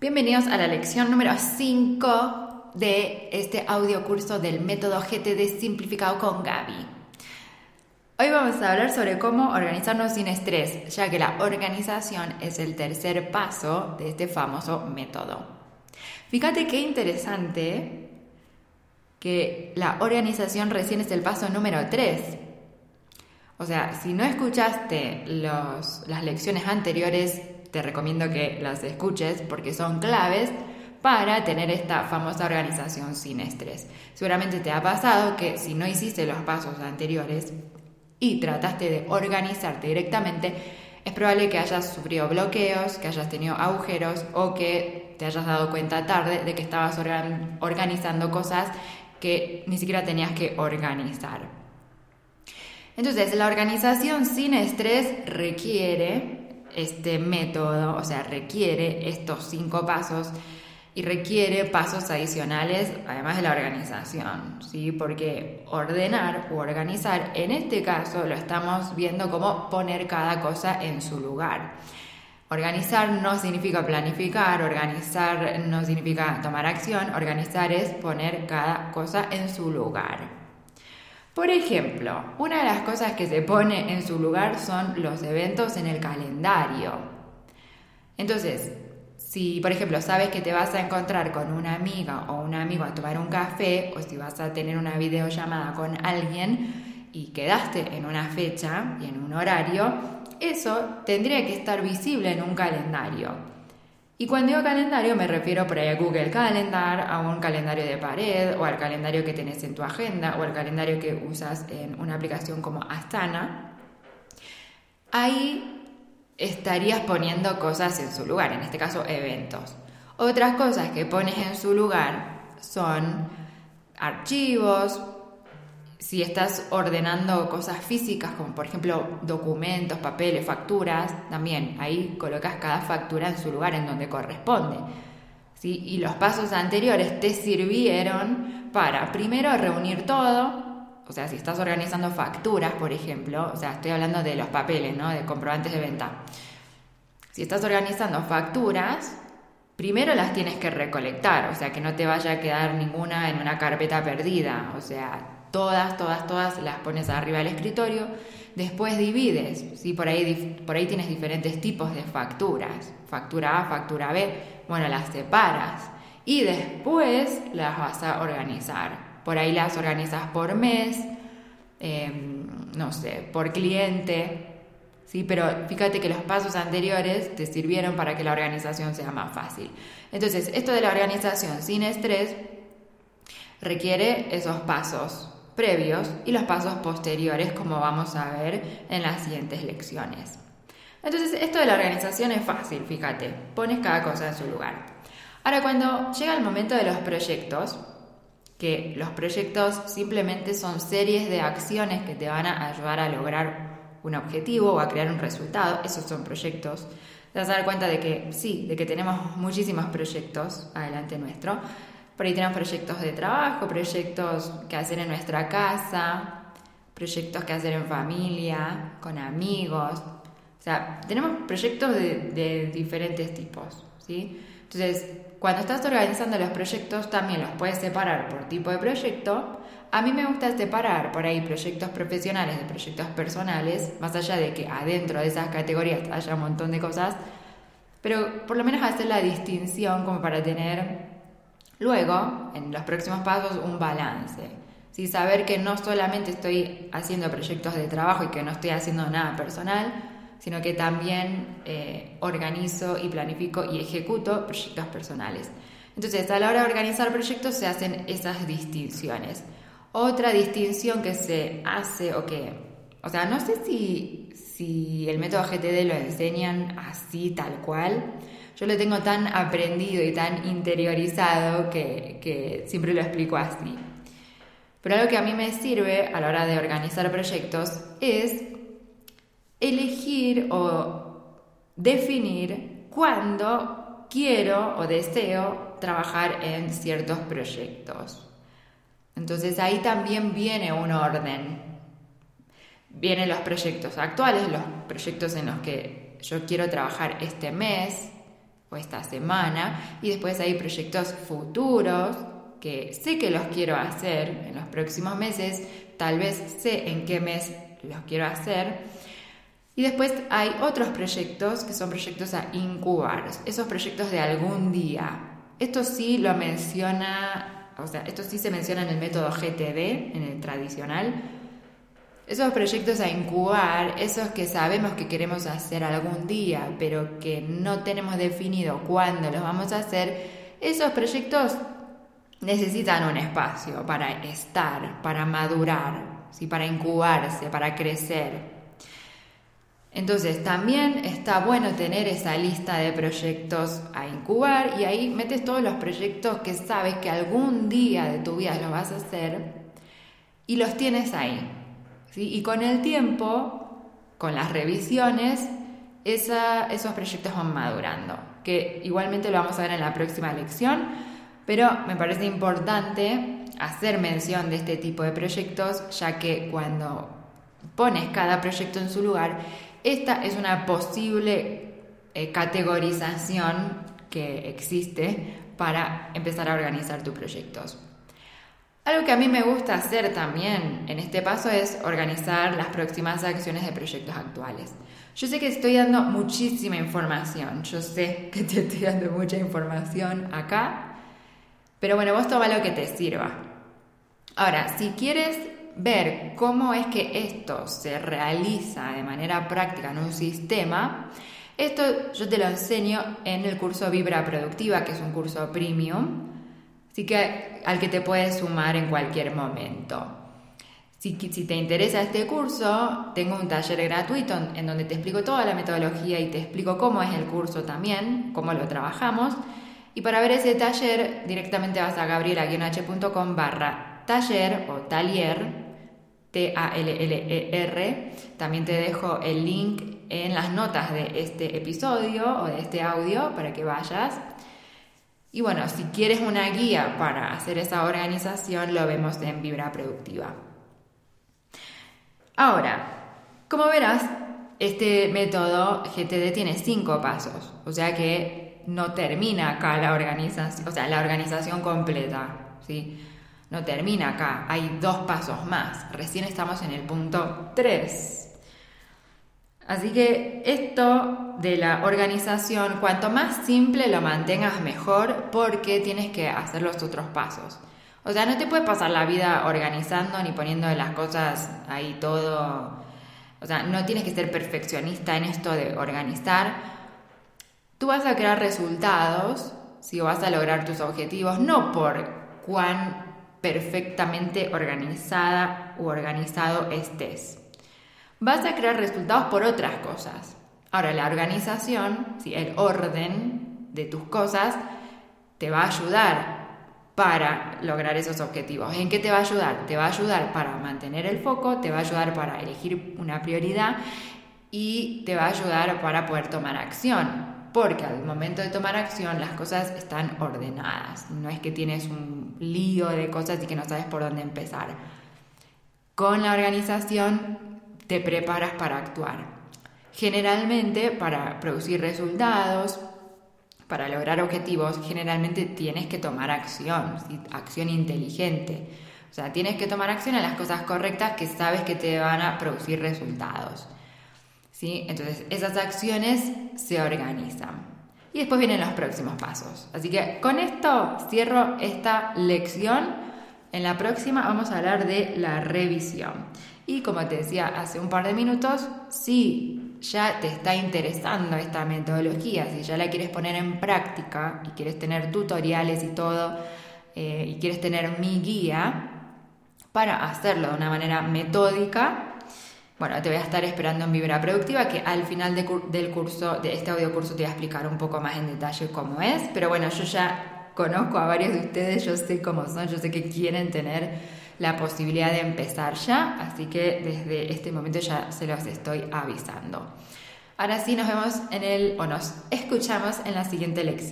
Bienvenidos a la lección número 5 de este audio curso del método GTD simplificado con Gaby. Hoy vamos a hablar sobre cómo organizarnos sin estrés, ya que la organización es el tercer paso de este famoso método. Fíjate qué interesante que la organización recién es el paso número 3. O sea, si no escuchaste las lecciones anteriores, te recomiendo que las escuches porque son claves para tener esta famosa organización sin estrés. Seguramente te ha pasado que si no hiciste los pasos anteriores y trataste de organizarte directamente, es probable que hayas sufrido bloqueos, que hayas tenido agujeros o que te hayas dado cuenta tarde de que estabas organizando cosas que ni siquiera tenías que organizar. Entonces, la organización sin estrés requiere este método, o sea, requiere estos cinco pasos y requiere pasos adicionales además de la organización, ¿sí? Porque ordenar o organizar, en este caso lo estamos viendo como poner cada cosa en su lugar. Organizar no significa planificar, organizar no significa tomar acción, organizar es poner cada cosa en su lugar. Por ejemplo, una de las cosas que se pone en su lugar son los eventos en el calendario. Entonces, si por ejemplo sabes que te vas a encontrar con una amiga o un amigo a tomar un café o si vas a tener una videollamada con alguien y quedaste en una fecha y en un horario, eso tendría que estar visible en un calendario. Y cuando digo calendario me refiero por ahí a Google Calendar, a un calendario de pared o al calendario que tenés en tu agenda o al calendario que usas en una aplicación como Astana. Ahí estarías poniendo cosas en su lugar, en este caso eventos. Otras cosas que pones en su lugar son archivos, si estás ordenando cosas físicas, como por ejemplo documentos, papeles, facturas, también ahí colocas cada factura en su lugar en donde corresponde. ¿sí? Y los pasos anteriores te sirvieron para primero reunir todo, o sea, si estás organizando facturas, por ejemplo, o sea, estoy hablando de los papeles, ¿no? De comprobantes de venta. Si estás organizando facturas, primero las tienes que recolectar, o sea, que no te vaya a quedar ninguna en una carpeta perdida, o sea, todas, todas, todas las pones arriba del escritorio. Después divides, ¿sí? por, ahí, por ahí tienes diferentes tipos de facturas, factura A, factura B, bueno, las separas y después las vas a organizar. Por ahí las organizas por mes, em, no sé, por cliente, ¿sí? pero fíjate que los pasos anteriores te sirvieron para que la organización sea más fácil. Entonces, esto de la organización sin estrés requiere esos pasos previos y los pasos posteriores, como vamos a ver en las siguientes lecciones. Entonces, esto de la organización es fácil, fíjate, pones cada cosa en su lugar. Ahora, cuando llega el momento de los proyectos, que los proyectos simplemente son series de acciones que te van a ayudar a lograr un objetivo o a crear un resultado, esos son proyectos, te vas a dar cuenta de que sí, de que tenemos muchísimos proyectos adelante nuestro, por ahí tenemos proyectos de trabajo, proyectos que hacer en nuestra casa, proyectos que hacer en familia, con amigos. O sea, tenemos proyectos de, diferentes tipos, ¿sí? Entonces, cuando estás organizando los proyectos, también los puedes separar por tipo de proyecto. A mí me gusta separar por ahí proyectos profesionales de proyectos personales, más allá de que adentro de esas categorías haya un montón de cosas, pero por lo menos hacer la distinción como para tener Luego, en los próximos pasos, un balance. ¿sí? Saber que no solamente estoy haciendo proyectos de trabajo y que no estoy haciendo nada personal, sino que también eh, organizo y planifico y ejecuto proyectos personales. Entonces, a la hora de organizar proyectos se hacen esas distinciones. Otra distinción que se hace o que, o sea, no sé si, si el método GTD lo enseñan así tal cual, yo lo tengo tan aprendido y tan interiorizado que, siempre lo explico así. Pero algo que a mí me sirve a la hora de organizar proyectos es elegir o definir cuándo quiero o deseo trabajar en ciertos proyectos. Entonces ahí también viene un orden. Vienen los proyectos actuales, los proyectos en los que yo quiero trabajar este mes, o esta semana y después hay proyectos futuros que sé que los quiero hacer en los próximos meses, tal vez sé en qué mes los quiero hacer. Y después hay otros proyectos que son proyectos a incubar, esos proyectos de algún día. Esto sí lo menciona, o sea, esto sí se menciona en el método GTD, en el tradicional. Esos proyectos a incubar, esos que sabemos que queremos hacer algún día, pero que no tenemos definido cuándo los vamos a hacer, esos proyectos necesitan un espacio para estar, para madurar, ¿sí? para incubarse, para crecer. Entonces también está bueno tener esa lista de proyectos a incubar y ahí metes todos los proyectos que sabes que algún día de tu vida los vas a hacer y los tienes ahí. Y con el tiempo, con las revisiones, esos proyectos van madurando, que igualmente lo vamos a ver en la próxima lección pero me parece importante hacer mención de este tipo de proyectos, ya que cuando pones cada proyecto en su lugar, esta es una posible eh, categorización que existe para empezar a organizar tus proyectos. Algo que a mí me gusta hacer también en este paso es organizar las próximas acciones de proyectos actuales. Yo sé que estoy dando muchísima información, yo sé que te estoy dando mucha información acá, pero bueno, vos toma lo que te sirva. Ahora, si quieres ver cómo es que esto se realiza de manera práctica en un sistema, esto yo te lo enseño en el curso Vibra Productiva, que es un curso premium, así que al que te puedes sumar en cualquier momento. Si, te interesa este curso, tengo un taller gratuito en donde te explico toda la metodología y te explico cómo es el curso también, cómo lo trabajamos. Y para ver ese taller, directamente vas a gabriela-h.com barra taller o talier, T-A-L-L-E-R. También te dejo el link en las notas de este episodio o de este audio para que vayas. Y bueno, si quieres una guía para hacer esa organización, lo vemos en Vibra Productiva. Ahora, como verás, este método GTD tiene cinco pasos, o sea que no termina acá la organización, o sea, la organización completa, ¿sí? No termina acá, hay dos pasos más, recién estamos en el punto 3. Así que esto de la organización, cuanto más simple lo mantengas mejor porque tienes que hacer los otros pasos. O sea, no te puedes pasar la vida organizando ni poniendo las cosas ahí todo. O sea, no tienes que ser perfeccionista en esto de organizar, Tú vas a crear resultados, si vas a lograr tus objetivos, no por cuán perfectamente organizada u organizado estés. Vas a crear resultados por otras cosas. Ahora, la organización, el orden de tus cosas, te va a ayudar para lograr esos objetivos. ¿En qué te va a ayudar? Te va a ayudar para mantener el foco, te va a ayudar para elegir una prioridad y te va a ayudar para poder tomar acción porque al momento de tomar acción las cosas están ordenadas. No es que tienes un lío de cosas y que no sabes por dónde empezar. Con la organización te preparas para actuar. Generalmente para producir resultados, para lograr objetivos, generalmente tienes que tomar acción, acción inteligente. O sea, tienes que tomar acción en las cosas correctas que sabes que te van a producir resultados. Entonces, esas acciones se organizan. Y después vienen los próximos pasos. Así que con esto cierro esta lección. En la próxima vamos a hablar de la revisión. Y como te decía hace un par de minutos, si ya te está interesando esta metodología, si ya la quieres poner en práctica y quieres tener tutoriales y todo, eh, y quieres tener mi guía para hacerlo de una manera metódica, bueno, te voy a estar esperando en Vibra Productiva, que al final del curso, de este audio curso, te voy a explicar un poco más en detalle cómo es. Pero bueno, yo ya conozco a varios de ustedes, yo sé cómo son, yo sé que quieren tener la posibilidad de empezar ya, así que desde este momento ya se los estoy avisando. Ahora sí, nos vemos en el, o nos escuchamos en la siguiente lección.